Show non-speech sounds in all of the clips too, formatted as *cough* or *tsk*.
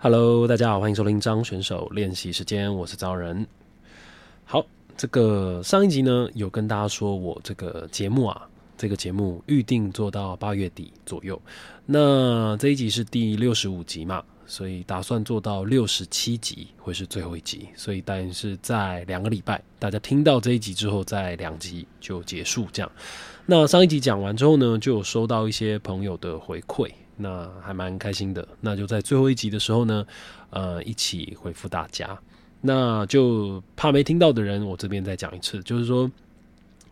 Hello，大家好，欢迎收听张选手练习时间，我是招人。好，这个上一集呢，有跟大家说我这个节目啊，这个节目预定做到八月底左右。那这一集是第六十五集嘛，所以打算做到六十七集会是最后一集，所以但是在两个礼拜，大家听到这一集之后，在两集就结束这样。那上一集讲完之后呢，就有收到一些朋友的回馈。那还蛮开心的，那就在最后一集的时候呢，呃，一起回复大家。那就怕没听到的人，我这边再讲一次，就是说，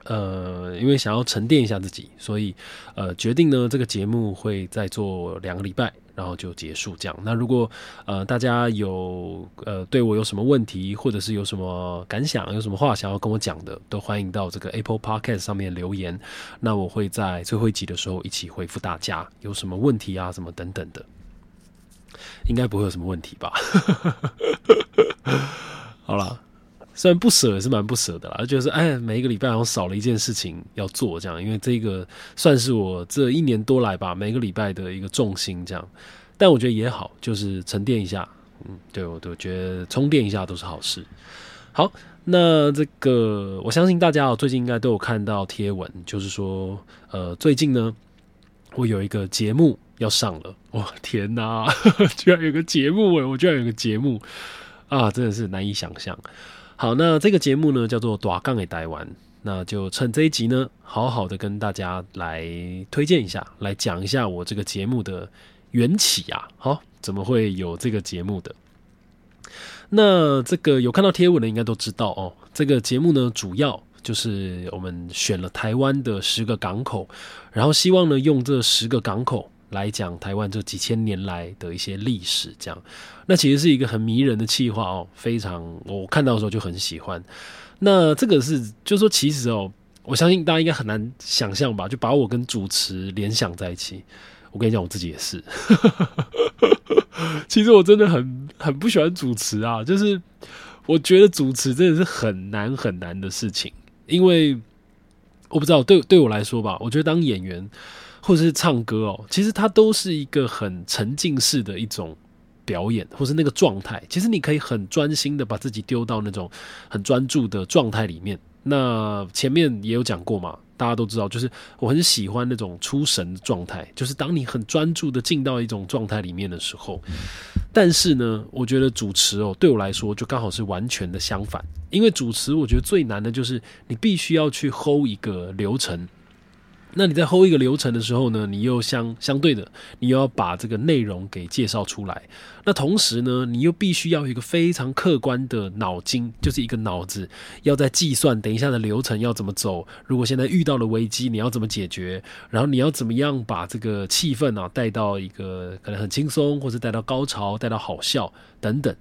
呃，因为想要沉淀一下自己，所以呃，决定呢这个节目会再做两个礼拜。然后就结束这样。那如果呃大家有呃对我有什么问题，或者是有什么感想，有什么话想要跟我讲的，都欢迎到这个 Apple Podcast 上面留言。那我会在最后一集的时候一起回复大家。有什么问题啊，什么等等的，应该不会有什么问题吧？*laughs* 好了。虽然不舍也是蛮不舍的啦，就是哎，每一个礼拜好像少了一件事情要做这样，因为这个算是我这一年多来吧，每个礼拜的一个重心这样。但我觉得也好，就是沉淀一下，嗯，对我都觉得充电一下都是好事。好，那这个我相信大家最近应该都有看到贴文，就是说，呃，最近呢，我有一个节目要上了，哇，天哪，*laughs* 居然有个节目哎，我居然有个节目啊，真的是难以想象。好，那这个节目呢叫做《短杠给台湾》，那就趁这一集呢，好好的跟大家来推荐一下，来讲一下我这个节目的缘起啊。好，怎么会有这个节目的？那这个有看到贴文的应该都知道哦。这个节目呢，主要就是我们选了台湾的十个港口，然后希望呢用这十个港口。来讲台湾这几千年来的一些历史，这样，那其实是一个很迷人的气话哦，非常我看到的时候就很喜欢。那这个是，就是说，其实哦，我相信大家应该很难想象吧，就把我跟主持联想在一起。我跟你讲，我自己也是。*laughs* 其实我真的很很不喜欢主持啊，就是我觉得主持真的是很难很难的事情，因为我不知道对对我来说吧，我觉得当演员。或者是唱歌哦，其实它都是一个很沉浸式的一种表演，或是那个状态。其实你可以很专心的把自己丢到那种很专注的状态里面。那前面也有讲过嘛，大家都知道，就是我很喜欢那种出神的状态，就是当你很专注的进到一种状态里面的时候。但是呢，我觉得主持哦，对我来说就刚好是完全的相反，因为主持我觉得最难的就是你必须要去 hold 一个流程。那你在 hold 一个流程的时候呢，你又相相对的，你又要把这个内容给介绍出来。那同时呢，你又必须要有一个非常客观的脑筋，就是一个脑子要在计算等一下的流程要怎么走。如果现在遇到了危机，你要怎么解决？然后你要怎么样把这个气氛啊带到一个可能很轻松，或者带到高潮，带到好笑等等。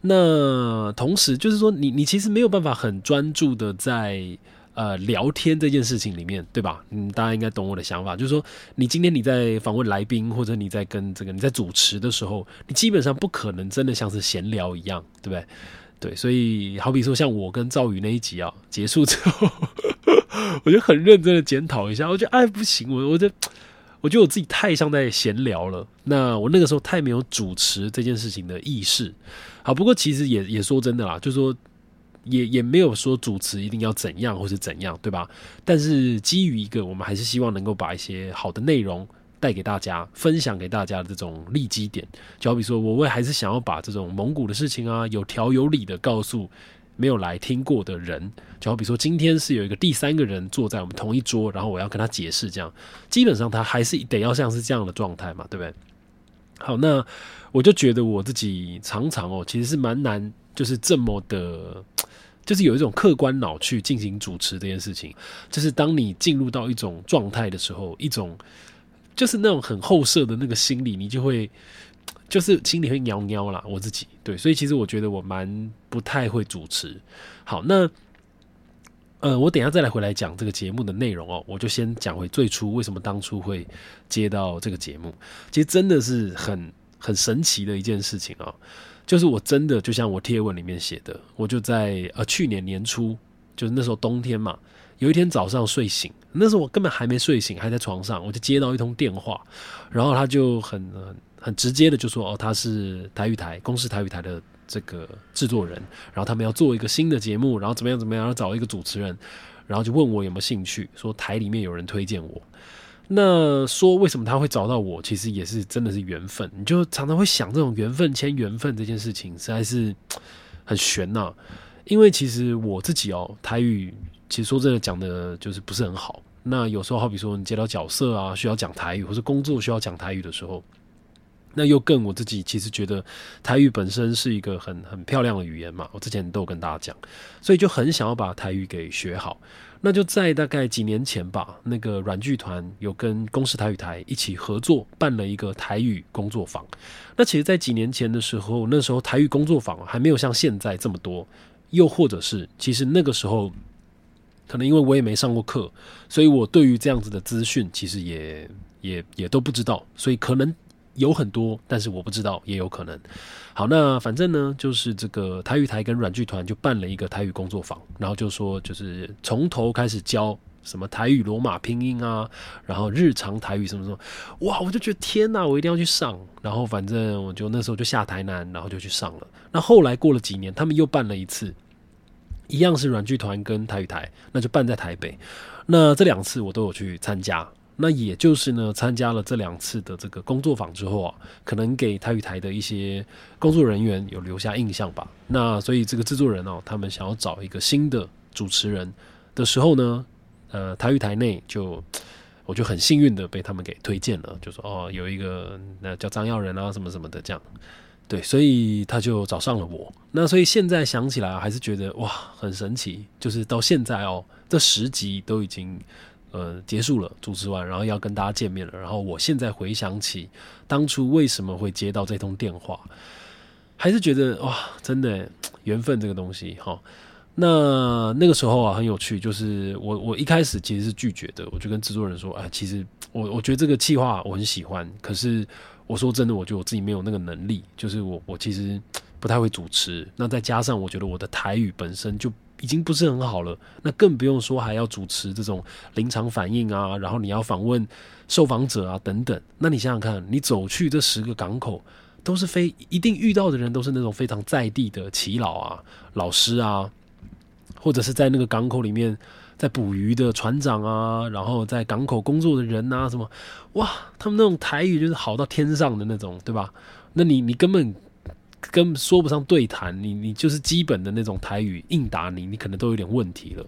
那同时就是说，你你其实没有办法很专注的在。呃，聊天这件事情里面，对吧？嗯，大家应该懂我的想法，就是说，你今天你在访问来宾，或者你在跟这个你在主持的时候，你基本上不可能真的像是闲聊一样，对不对？对，所以好比说，像我跟赵宇那一集啊，结束之后，*laughs* 我就很认真的检讨一下，我觉得哎不行，我我觉得我觉得我自己太像在闲聊了，那我那个时候太没有主持这件事情的意识。好，不过其实也也说真的啦，就是说。也也没有说主持一定要怎样或是怎样，对吧？但是基于一个，我们还是希望能够把一些好的内容带给大家，分享给大家的这种利基点。就好比说，我会还是想要把这种蒙古的事情啊，有条有理的告诉没有来听过的人。就好比说，今天是有一个第三个人坐在我们同一桌，然后我要跟他解释，这样基本上他还是得要像是这样的状态嘛，对不对？好，那我就觉得我自己常常哦，其实是蛮难，就是这么的。就是有一种客观脑去进行主持这件事情，就是当你进入到一种状态的时候，一种就是那种很后设的那个心理，你就会就是心里会喵喵啦。我自己对，所以其实我觉得我蛮不太会主持。好，那呃，我等下再来回来讲这个节目的内容哦，我就先讲回最初为什么当初会接到这个节目，其实真的是很很神奇的一件事情啊。就是我真的就像我贴文里面写的，我就在呃去年年初，就是那时候冬天嘛，有一天早上睡醒，那时候我根本还没睡醒，还在床上，我就接到一通电话，然后他就很很直接的就说哦，他是台语台公司台语台的这个制作人，然后他们要做一个新的节目，然后怎么样怎么样，要找一个主持人，然后就问我有没有兴趣，说台里面有人推荐我。那说为什么他会找到我，其实也是真的是缘分。你就常常会想这种缘分牵缘分这件事情，实在是很悬呐。因为其实我自己哦，台语其实说真的讲的就是不是很好。那有时候好比说你接到角色啊，需要讲台语，或者工作需要讲台语的时候，那又更我自己其实觉得台语本身是一个很很漂亮的语言嘛。我之前都有跟大家讲，所以就很想要把台语给学好。那就在大概几年前吧，那个软剧团有跟公视台语台一起合作办了一个台语工作坊。那其实，在几年前的时候，那时候台语工作坊还没有像现在这么多，又或者是其实那个时候，可能因为我也没上过课，所以我对于这样子的资讯其实也也也都不知道，所以可能。有很多，但是我不知道，也有可能。好，那反正呢，就是这个台语台跟软剧团就办了一个台语工作坊，然后就说就是从头开始教什么台语罗马拼音啊，然后日常台语什么什么，哇，我就觉得天哪，我一定要去上。然后反正我就那时候就下台南，然后就去上了。那后来过了几年，他们又办了一次，一样是软剧团跟台语台，那就办在台北。那这两次我都有去参加。那也就是呢，参加了这两次的这个工作坊之后啊，可能给台语台的一些工作人员有留下印象吧。那所以这个制作人哦，他们想要找一个新的主持人的时候呢，呃，台语台内就我就很幸运的被他们给推荐了，就说哦，有一个那叫张耀仁啊，什么什么的这样，对，所以他就找上了我。那所以现在想起来还是觉得哇，很神奇，就是到现在哦，这十集都已经。呃，结束了，主持完，然后要跟大家见面了。然后我现在回想起当初为什么会接到这通电话，还是觉得哇，真的 *tsk* 缘分这个东西哈。那那个时候啊，很有趣，就是我我一开始其实是拒绝的，我就跟制作人说，哎，其实我我觉得这个计划我很喜欢，可是我说真的，我觉得我自己没有那个能力，就是我我其实不太会主持，那再加上我觉得我的台语本身就。已经不是很好了，那更不用说还要主持这种临场反应啊，然后你要访问受访者啊等等。那你想想看，你走去这十个港口，都是非一定遇到的人，都是那种非常在地的耆老啊、老师啊，或者是在那个港口里面在捕鱼的船长啊，然后在港口工作的人啊，什么哇，他们那种台语就是好到天上的那种，对吧？那你你根本。跟说不上对谈，你你就是基本的那种台语应答你，你可能都有点问题了。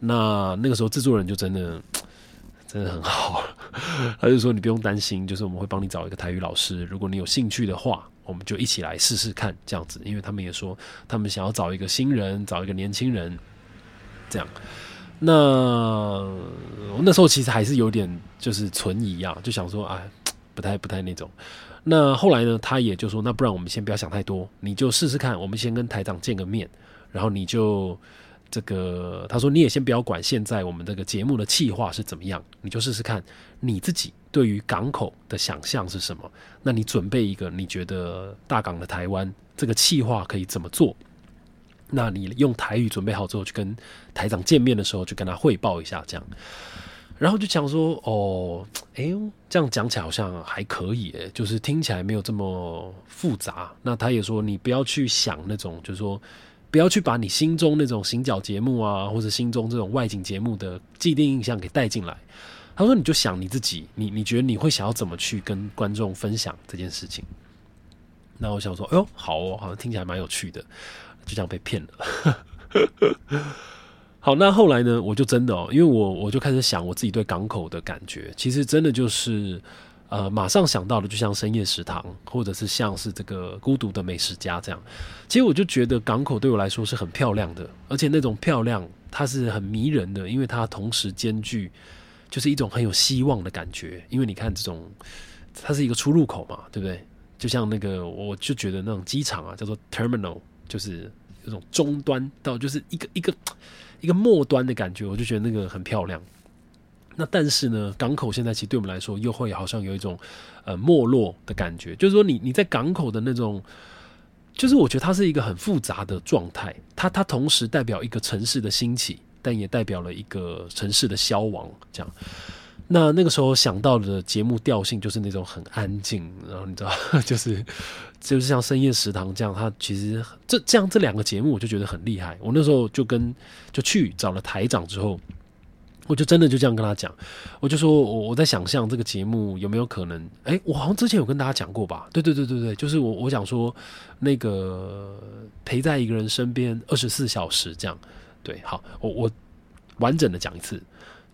那那个时候制作人就真的 *tsk* 真的很好，*laughs* 他就说你不用担心，就是我们会帮你找一个台语老师，如果你有兴趣的话，我们就一起来试试看这样子。因为他们也说他们想要找一个新人，找一个年轻人这样。那我那时候其实还是有点就是存疑啊，就想说哎，不太不太那种。那后来呢？他也就说，那不然我们先不要想太多，你就试试看。我们先跟台长见个面，然后你就这个，他说你也先不要管现在我们这个节目的企划是怎么样，你就试试看你自己对于港口的想象是什么。那你准备一个你觉得大港的台湾这个企划可以怎么做？那你用台语准备好之后，去跟台长见面的时候，就跟他汇报一下，这样。然后就讲说，哦，哎，这样讲起来好像还可以，诶，就是听起来没有这么复杂。那他也说，你不要去想那种，就是说，不要去把你心中那种行脚节目啊，或者心中这种外景节目的既定印象给带进来。他说，你就想你自己，你你觉得你会想要怎么去跟观众分享这件事情？那我想说，哎呦，好哦，好像听起来蛮有趣的，就这样被骗了。好，那后来呢？我就真的哦，因为我我就开始想我自己对港口的感觉，其实真的就是，呃，马上想到的，就像深夜食堂，或者是像是这个孤独的美食家这样。其实我就觉得港口对我来说是很漂亮的，而且那种漂亮它是很迷人的，因为它同时兼具就是一种很有希望的感觉。因为你看这种，它是一个出入口嘛，对不对？就像那个，我就觉得那种机场啊，叫做 terminal，就是那种终端到就是一个一个。一个末端的感觉，我就觉得那个很漂亮。那但是呢，港口现在其实对我们来说，又会好像有一种呃没落的感觉。就是说，你你在港口的那种，就是我觉得它是一个很复杂的状态。它它同时代表一个城市的兴起，但也代表了一个城市的消亡。这样。那那个时候想到的节目调性就是那种很安静，然后你知道，*laughs* 就是就是像深夜食堂这样，它其实这这样这两个节目我就觉得很厉害。我那时候就跟就去找了台长之后，我就真的就这样跟他讲，我就说我我在想象这个节目有没有可能，哎，我好像之前有跟大家讲过吧？对对对对对，就是我我想说那个陪在一个人身边二十四小时这样，对，好，我我完整的讲一次。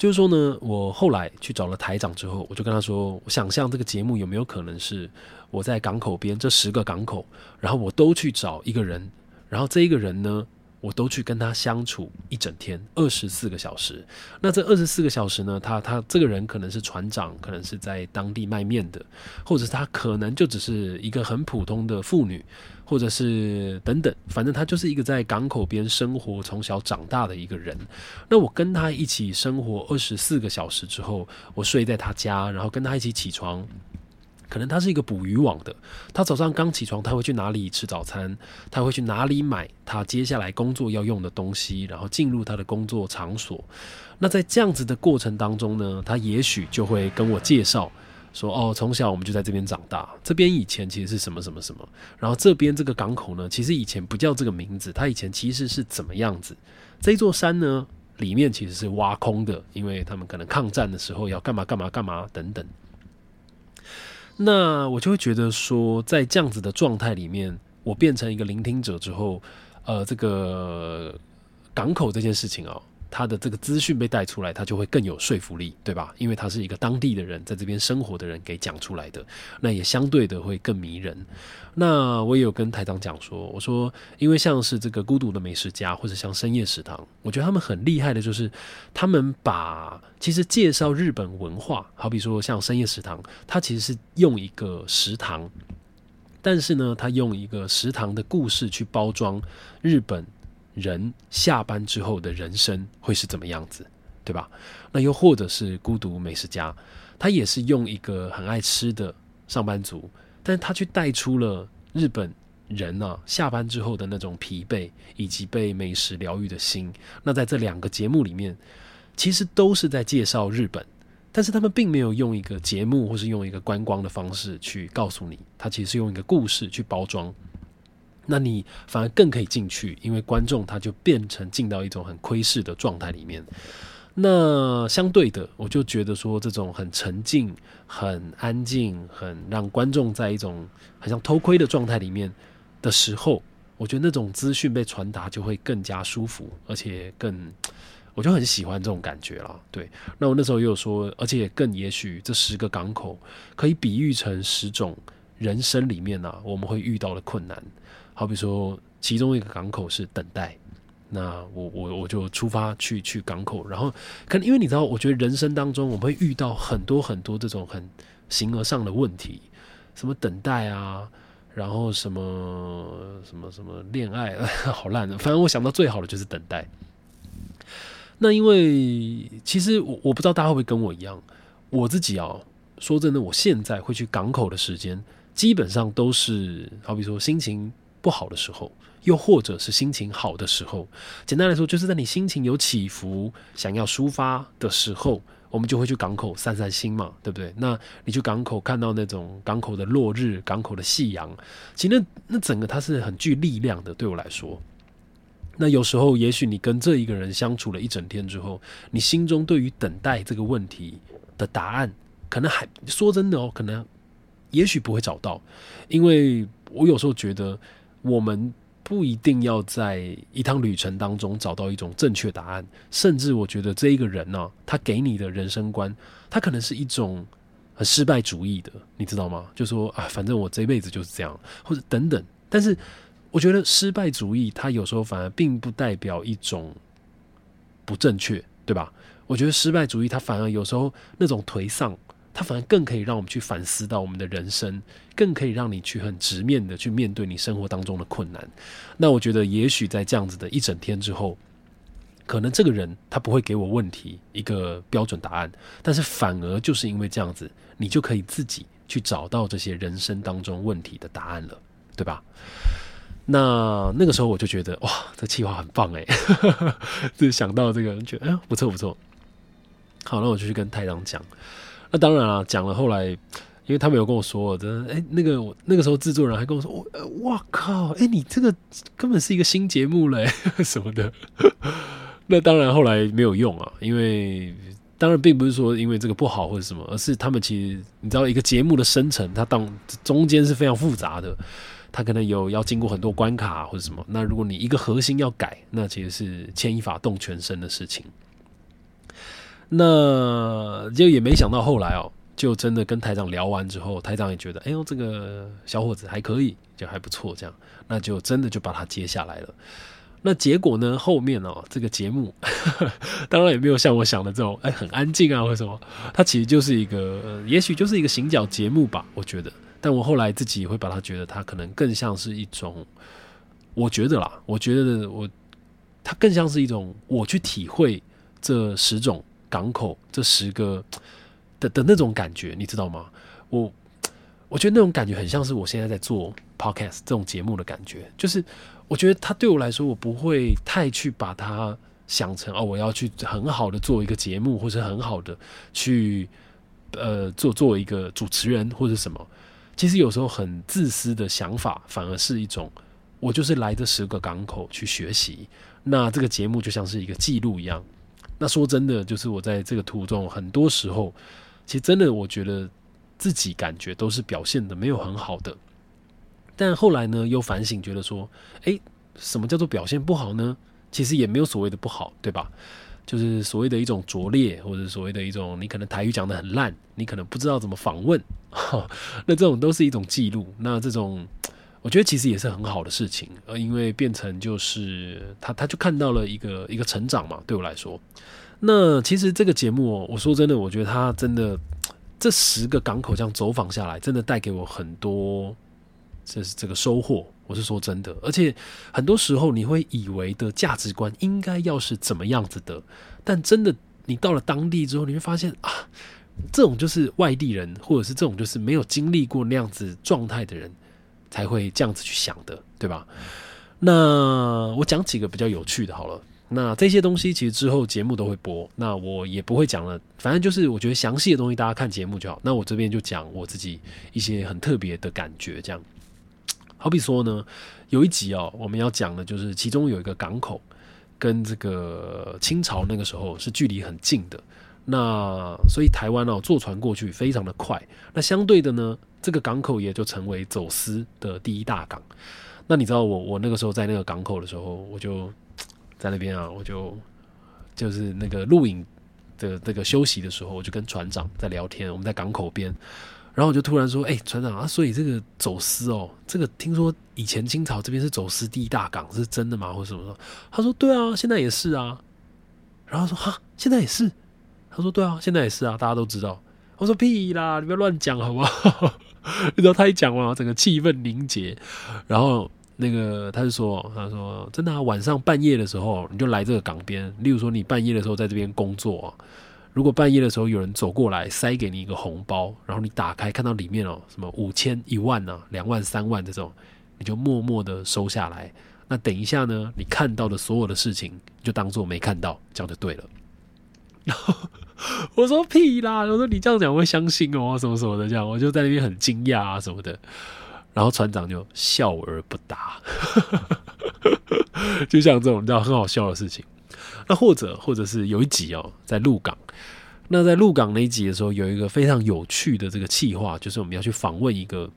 就是说呢，我后来去找了台长之后，我就跟他说，我想象这个节目有没有可能是我在港口边这十个港口，然后我都去找一个人，然后这一个人呢，我都去跟他相处一整天，二十四个小时。那这二十四个小时呢，他他这个人可能是船长，可能是在当地卖面的，或者他可能就只是一个很普通的妇女。或者是等等，反正他就是一个在港口边生活、从小长大的一个人。那我跟他一起生活二十四个小时之后，我睡在他家，然后跟他一起起床。可能他是一个捕鱼网的，他早上刚起床，他会去哪里吃早餐？他会去哪里买他接下来工作要用的东西？然后进入他的工作场所。那在这样子的过程当中呢，他也许就会跟我介绍。说哦，从小我们就在这边长大。这边以前其实是什么什么什么，然后这边这个港口呢，其实以前不叫这个名字，它以前其实是怎么样子？这座山呢，里面其实是挖空的，因为他们可能抗战的时候要干嘛干嘛干嘛等等。那我就会觉得说，在这样子的状态里面，我变成一个聆听者之后，呃，这个港口这件事情哦。他的这个资讯被带出来，他就会更有说服力，对吧？因为他是一个当地的人，在这边生活的人给讲出来的，那也相对的会更迷人。那我也有跟台长讲说，我说，因为像是这个孤独的美食家，或者像深夜食堂，我觉得他们很厉害的，就是他们把其实介绍日本文化，好比说像深夜食堂，它其实是用一个食堂，但是呢，他用一个食堂的故事去包装日本。人下班之后的人生会是怎么样子，对吧？那又或者是孤独美食家，他也是用一个很爱吃的上班族，但是他却带出了日本人啊下班之后的那种疲惫以及被美食疗愈的心。那在这两个节目里面，其实都是在介绍日本，但是他们并没有用一个节目或是用一个观光的方式去告诉你，他其实是用一个故事去包装。那你反而更可以进去，因为观众他就变成进到一种很窥视的状态里面。那相对的，我就觉得说这种很沉静、很安静、很让观众在一种很像偷窥的状态里面的时候，我觉得那种资讯被传达就会更加舒服，而且更，我就很喜欢这种感觉了。对，那我那时候也有说，而且更也许这十个港口可以比喻成十种人生里面呢我们会遇到的困难。好比说，其中一个港口是等待，那我我我就出发去去港口，然后可能因为你知道，我觉得人生当中我们会遇到很多很多这种很形而上的问题，什么等待啊，然后什么什么什么恋爱，好烂的，反正我想到最好的就是等待。那因为其实我我不知道大家会不会跟我一样，我自己啊，说真的，我现在会去港口的时间，基本上都是好比说心情。不好的时候，又或者是心情好的时候，简单来说，就是在你心情有起伏、想要抒发的时候，我们就会去港口散散心嘛，对不对？那你去港口看到那种港口的落日、港口的夕阳，其实那那整个它是很具力量的。对我来说，那有时候也许你跟这一个人相处了一整天之后，你心中对于等待这个问题的答案，可能还说真的哦，可能也许不会找到，因为我有时候觉得。我们不一定要在一趟旅程当中找到一种正确答案，甚至我觉得这一个人呢，他给你的人生观，他可能是一种很失败主义的，你知道吗？就说啊，反正我这辈子就是这样，或者等等。但是我觉得失败主义，它有时候反而并不代表一种不正确，对吧？我觉得失败主义，它反而有时候那种颓丧。它反而更可以让我们去反思到我们的人生，更可以让你去很直面的去面对你生活当中的困难。那我觉得，也许在这样子的一整天之后，可能这个人他不会给我问题一个标准答案，但是反而就是因为这样子，你就可以自己去找到这些人生当中问题的答案了，对吧？那那个时候我就觉得，哇，这计划很棒哎，*laughs* 就想到这个，觉得哎不错不错。好，那我就去跟太郎讲。那当然啊，讲了后来，因为他们有跟我说，真的，哎，那个我那个时候制作人还跟我说，我，哇靠，哎，你这个根本是一个新节目嘞，*laughs* 什么的。*laughs* 那当然后来没有用啊，因为当然并不是说因为这个不好或者什么，而是他们其实你知道，一个节目的生成，它当中间是非常复杂的，它可能有要经过很多关卡或者什么。那如果你一个核心要改，那其实是牵一发动全身的事情。那就也没想到后来哦，就真的跟台长聊完之后，台长也觉得，哎呦，这个小伙子还可以，就还不错，这样，那就真的就把他接下来了。那结果呢？后面哦，这个节目当然也没有像我想的这种，哎，很安静啊，或什么。它其实就是一个，也许就是一个行脚节目吧，我觉得。但我后来自己会把它觉得，它可能更像是一种，我觉得啦，我觉得我，它更像是一种我去体会这十种。港口这十个的的那种感觉，你知道吗？我我觉得那种感觉很像是我现在在做 podcast 这种节目的感觉，就是我觉得它对我来说，我不会太去把它想成哦，我要去很好的做一个节目，或者很好的去呃做做一个主持人或者什么。其实有时候很自私的想法，反而是一种我就是来这十个港口去学习，那这个节目就像是一个记录一样。那说真的，就是我在这个途中，很多时候，其实真的，我觉得自己感觉都是表现的没有很好的。但后来呢，又反省，觉得说，哎，什么叫做表现不好呢？其实也没有所谓的不好，对吧？就是所谓的一种拙劣，或者所谓的一种，你可能台语讲的很烂，你可能不知道怎么访问，*laughs* 那这种都是一种记录。那这种。我觉得其实也是很好的事情，呃，因为变成就是他，他就看到了一个一个成长嘛。对我来说，那其实这个节目，我说真的，我觉得他真的这十个港口这样走访下来，真的带给我很多，这是这个收获。我是说真的，而且很多时候你会以为的价值观应该要是怎么样子的，但真的你到了当地之后，你会发现啊，这种就是外地人，或者是这种就是没有经历过那样子状态的人。才会这样子去想的，对吧？那我讲几个比较有趣的，好了。那这些东西其实之后节目都会播，那我也不会讲了。反正就是我觉得详细的东西大家看节目就好。那我这边就讲我自己一些很特别的感觉，这样。好比说呢，有一集哦，我们要讲的就是其中有一个港口跟这个清朝那个时候是距离很近的，那所以台湾哦坐船过去非常的快。那相对的呢？这个港口也就成为走私的第一大港。那你知道我我那个时候在那个港口的时候，我就在那边啊，我就就是那个录影的这个休息的时候，我就跟船长在聊天。我们在港口边，然后我就突然说：“哎，船长啊，所以这个走私哦，这个听说以前清朝这边是走私第一大港，是真的吗？或者什么？”他说：“对啊，现在也是啊。”然后说：“哈，现在也是。”他说：“对啊，现在也是啊，大家都知道。”我说：“屁啦，你不要乱讲好不好？” *laughs* 你知道他一讲完，整个气氛凝结，然后那个他就说：“他说真的啊，晚上半夜的时候，你就来这个港边。例如说，你半夜的时候在这边工作，如果半夜的时候有人走过来塞给你一个红包，然后你打开看到里面哦，什么五千、一万呢、两万、三万这种，你就默默的收下来。那等一下呢，你看到的所有的事情，就当做没看到，这样就对了。”然 *laughs* 后我说屁啦！我说你这样讲我会相信哦，什么什么的这样，我就在那边很惊讶啊什么的。然后船长就笑而不答，*laughs* 就像这种你知道很好笑的事情。那或者或者是有一集哦，在鹿港，那在鹿港那一集的时候，有一个非常有趣的这个企划，就是我们要去访问一个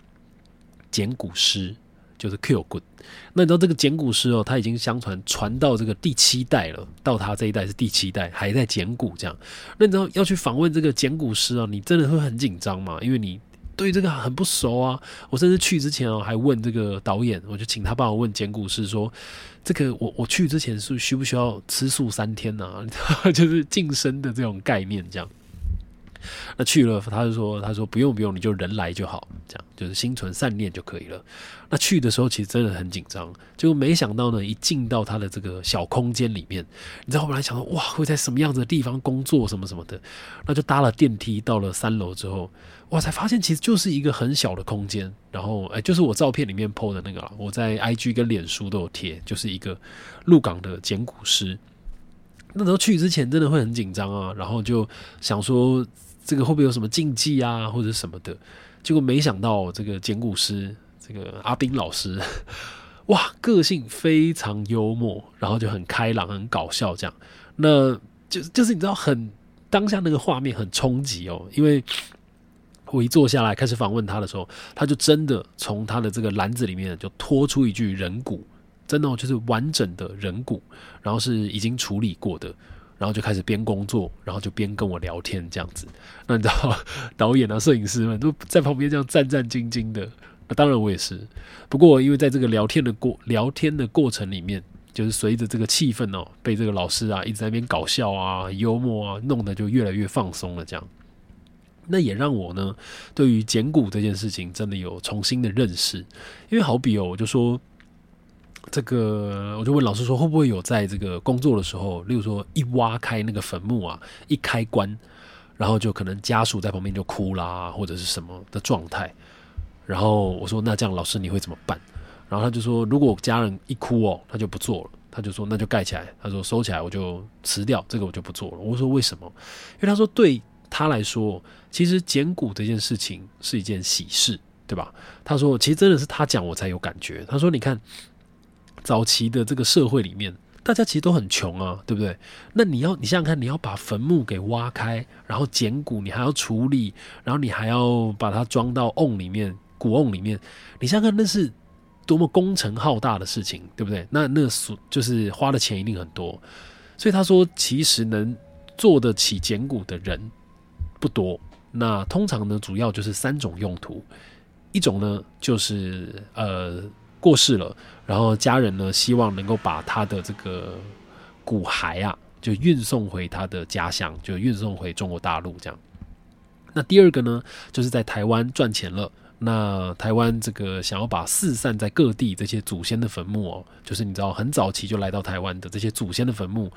简古师。就是 Q Good，那你知道这个捡骨师哦，他已经相传传到这个第七代了，到他这一代是第七代，还在捡骨这样。那你知道要去访问这个捡骨师啊，你真的会很紧张吗？因为你对这个很不熟啊。我甚至去之前哦，还问这个导演，我就请他帮我问捡骨师说，这个我我去之前是需不需要吃素三天呢？*laughs* 就是晋升的这种概念这样。那去了，他就说：“他说不用不用，你就人来就好，这样就是心存善念就可以了。”那去的时候其实真的很紧张，就没想到呢，一进到他的这个小空间里面，你知道，我本来想说哇，会在什么样子的地方工作什么什么的，那就搭了电梯到了三楼之后，哇，才发现其实就是一个很小的空间，然后哎，就是我照片里面 PO 的那个，我在 IG 跟脸书都有贴，就是一个鹿港的简古诗。那时候去之前真的会很紧张啊，然后就想说这个会不会有什么禁忌啊，或者什么的。结果没想到这个简古诗，这个阿斌老师，哇，个性非常幽默，然后就很开朗、很搞笑这样。那就就是你知道，很当下那个画面很冲击哦，因为我一坐下来开始访问他的时候，他就真的从他的这个篮子里面就拖出一具人骨，真的就是完整的人骨，然后是已经处理过的。然后就开始边工作，然后就边跟我聊天这样子。那你知道 *laughs* 导演啊、摄影师们都在旁边这样战战兢兢的。当然我也是。不过因为在这个聊天的过聊天的过程里面，就是随着这个气氛哦，被这个老师啊一直在那边搞笑啊、幽默啊，弄得就越来越放松了。这样，那也让我呢对于捡骨这件事情真的有重新的认识。因为好比哦，我就说。这个我就问老师说，会不会有在这个工作的时候，例如说一挖开那个坟墓啊，一开棺，然后就可能家属在旁边就哭啦，或者是什么的状态。然后我说，那这样老师你会怎么办？然后他就说，如果家人一哭哦，他就不做了。他就说，那就盖起来。他说收起来，我就辞掉这个，我就不做了。我说为什么？因为他说对他来说，其实捡骨这件事情是一件喜事，对吧？他说，其实真的是他讲我才有感觉。他说，你看。早期的这个社会里面，大家其实都很穷啊，对不对？那你要你想想看，你要把坟墓给挖开，然后捡骨，你还要处理，然后你还要把它装到瓮里面，古瓮里面，你想想看，那是多么工程浩大的事情，对不对？那那所就是花的钱一定很多，所以他说，其实能做得起简骨的人不多。那通常呢，主要就是三种用途，一种呢就是呃。过世了，然后家人呢希望能够把他的这个骨骸啊，就运送回他的家乡，就运送回中国大陆这样。那第二个呢，就是在台湾赚钱了，那台湾这个想要把四散在各地这些祖先的坟墓哦，就是你知道很早期就来到台湾的这些祖先的坟墓，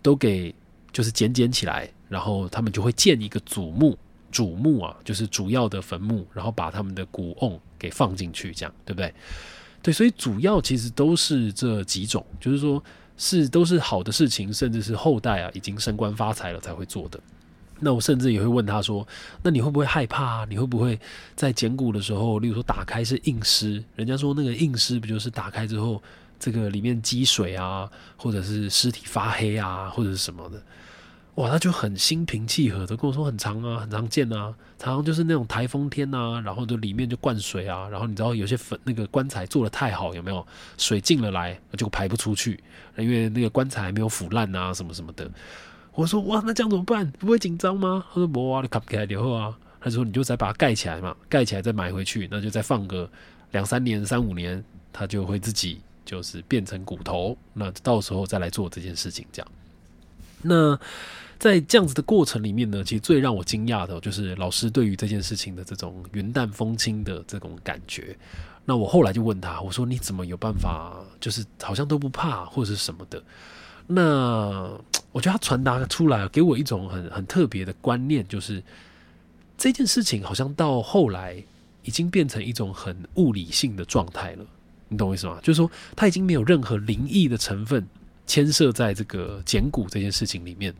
都给就是捡捡起来，然后他们就会建一个祖墓，主墓啊，就是主要的坟墓，然后把他们的骨瓮给放进去，这样对不对？对，所以主要其实都是这几种，就是说，是都是好的事情，甚至是后代啊已经升官发财了才会做的。那我甚至也会问他说：“那你会不会害怕？你会不会在捡骨的时候，例如说打开是硬尸？人家说那个硬尸不就是打开之后，这个里面积水啊，或者是尸体发黑啊，或者是什么的？”哇，他就很心平气和的跟我说：“很长啊，很常见啊，常常就是那种台风天呐，然后就里面就灌水啊，然后你知道有些坟那个棺材做的太好，有没有水进了来就排不出去，因为那个棺材还没有腐烂啊，什么什么的。”我说：“哇，那这样怎么办？不会紧张吗？”他说：“不啊，你卡不起来以后啊。”他说：“你就再把它盖起来嘛，盖起来再买回去，那就再放个两三年、三五年，它就会自己就是变成骨头，那到时候再来做这件事情，这样。”那。在这样子的过程里面呢，其实最让我惊讶的就是老师对于这件事情的这种云淡风轻的这种感觉。那我后来就问他，我说你怎么有办法，就是好像都不怕或者是什么的？那我觉得他传达出来给我一种很很特别的观念，就是这件事情好像到后来已经变成一种很物理性的状态了。你懂我意思吗？就是说他已经没有任何灵异的成分牵涉在这个捡骨这件事情里面。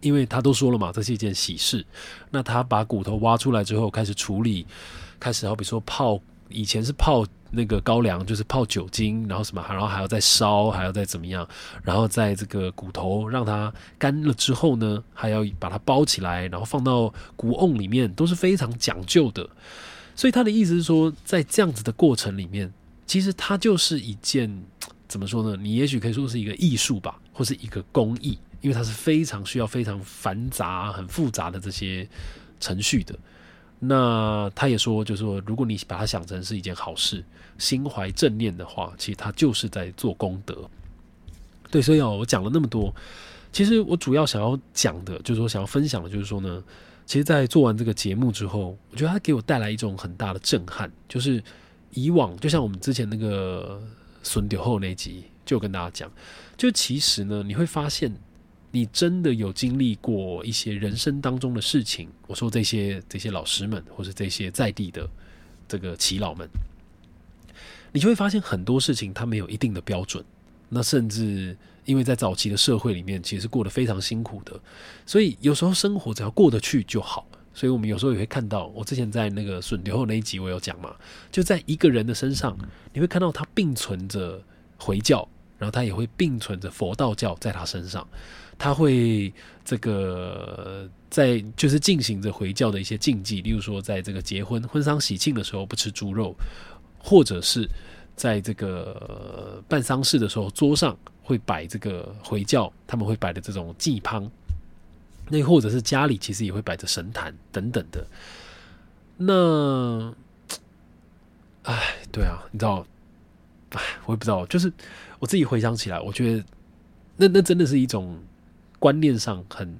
因为他都说了嘛，这是一件喜事。那他把骨头挖出来之后，开始处理，开始好比说泡，以前是泡那个高粱，就是泡酒精，然后什么，然后还要再烧，还要再怎么样，然后在这个骨头让它干了之后呢，还要把它包起来，然后放到骨瓮里面，都是非常讲究的。所以他的意思是说，在这样子的过程里面，其实它就是一件怎么说呢？你也许可以说是一个艺术吧，或是一个工艺。因为它是非常需要非常繁杂、很复杂的这些程序的。那他也说，就是说，如果你把它想成是一件好事，心怀正念的话，其实他就是在做功德。对，所以哦，我讲了那么多，其实我主要想要讲的，就是说想要分享的，就是说呢，其实，在做完这个节目之后，我觉得它给我带来一种很大的震撼，就是以往，就像我们之前那个孙丢后那集，就跟大家讲，就其实呢，你会发现。你真的有经历过一些人生当中的事情？我说这些这些老师们，或者这些在地的这个耆老们，你就会发现很多事情它没有一定的标准。那甚至因为在早期的社会里面，其实是过得非常辛苦的，所以有时候生活只要过得去就好。所以我们有时候也会看到，我之前在那个损牛后那一集我有讲嘛，就在一个人的身上，你会看到他并存着回教，然后他也会并存着佛道教在他身上，他会这个在就是进行着回教的一些禁忌，例如说在这个结婚婚丧喜庆的时候不吃猪肉，或者是在这个办丧事的时候桌上会摆这个回教他们会摆的这种祭汤。那或者是家里其实也会摆着神坛等等的，那，哎，对啊，你知道，哎，我也不知道，就是我自己回想起来，我觉得那那真的是一种观念上很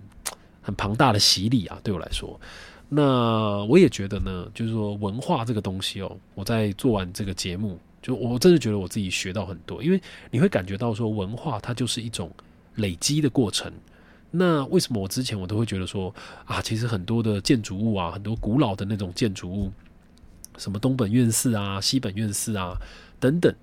很庞大的洗礼啊，对我来说。那我也觉得呢，就是说文化这个东西哦，我在做完这个节目，就我真的觉得我自己学到很多，因为你会感觉到说文化它就是一种累积的过程。那为什么我之前我都会觉得说啊，其实很多的建筑物啊，很多古老的那种建筑物，什么东本院寺啊、西本院寺啊等等，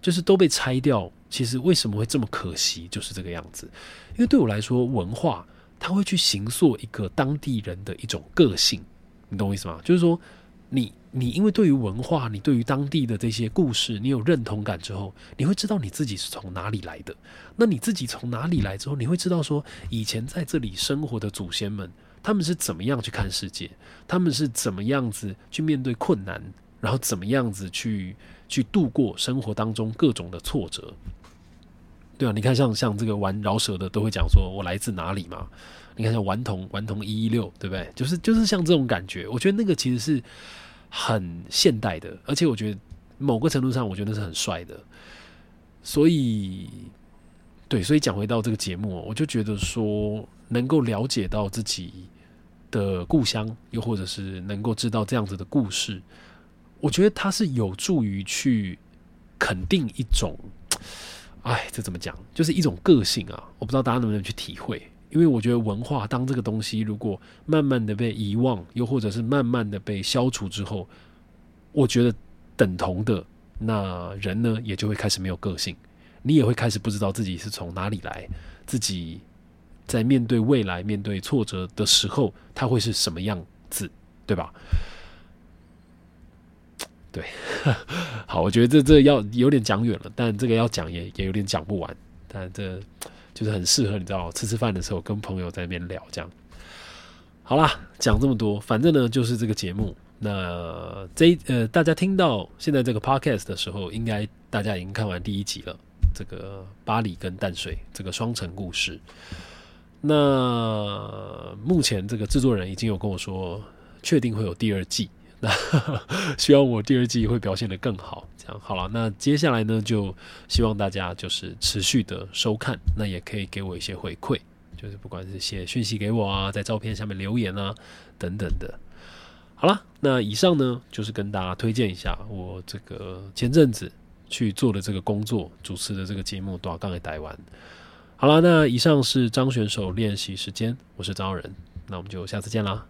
就是都被拆掉。其实为什么会这么可惜，就是这个样子。因为对我来说，文化它会去形塑一个当地人的一种个性，你懂我意思吗？就是说你。你因为对于文化，你对于当地的这些故事，你有认同感之后，你会知道你自己是从哪里来的。那你自己从哪里来之后，你会知道说，以前在这里生活的祖先们，他们是怎么样去看世界，他们是怎么样子去面对困难，然后怎么样子去去度过生活当中各种的挫折。对啊，你看像像这个玩饶舌的都会讲说我来自哪里嘛？你看像顽童顽童一一六，对不对？就是就是像这种感觉，我觉得那个其实是。很现代的，而且我觉得某个程度上，我觉得是很帅的。所以，对，所以讲回到这个节目，我就觉得说，能够了解到自己的故乡，又或者是能够知道这样子的故事，我觉得它是有助于去肯定一种，哎，这怎么讲？就是一种个性啊！我不知道大家能不能去体会。因为我觉得文化当这个东西如果慢慢的被遗忘，又或者是慢慢的被消除之后，我觉得等同的那人呢，也就会开始没有个性，你也会开始不知道自己是从哪里来，自己在面对未来、面对挫折的时候，他会是什么样子，对吧？对，*laughs* 好，我觉得这这要有点讲远了，但这个要讲也也有点讲不完，但这。就是很适合你知道吃吃饭的时候跟朋友在那边聊这样，好啦，讲这么多，反正呢就是这个节目。那这呃大家听到现在这个 podcast 的时候，应该大家已经看完第一集了。这个巴黎跟淡水这个双城故事。那目前这个制作人已经有跟我说，确定会有第二季。那 *laughs* 希望我第二季会表现得更好。这样好了，那接下来呢，就希望大家就是持续的收看，那也可以给我一些回馈，就是不管是写讯息给我啊，在照片下面留言啊，等等的。好了，那以上呢，就是跟大家推荐一下我这个前阵子去做的这个工作，主持的这个节目《短杠给台湾》。好了，那以上是张选手练习时间，我是张人，那我们就下次见啦。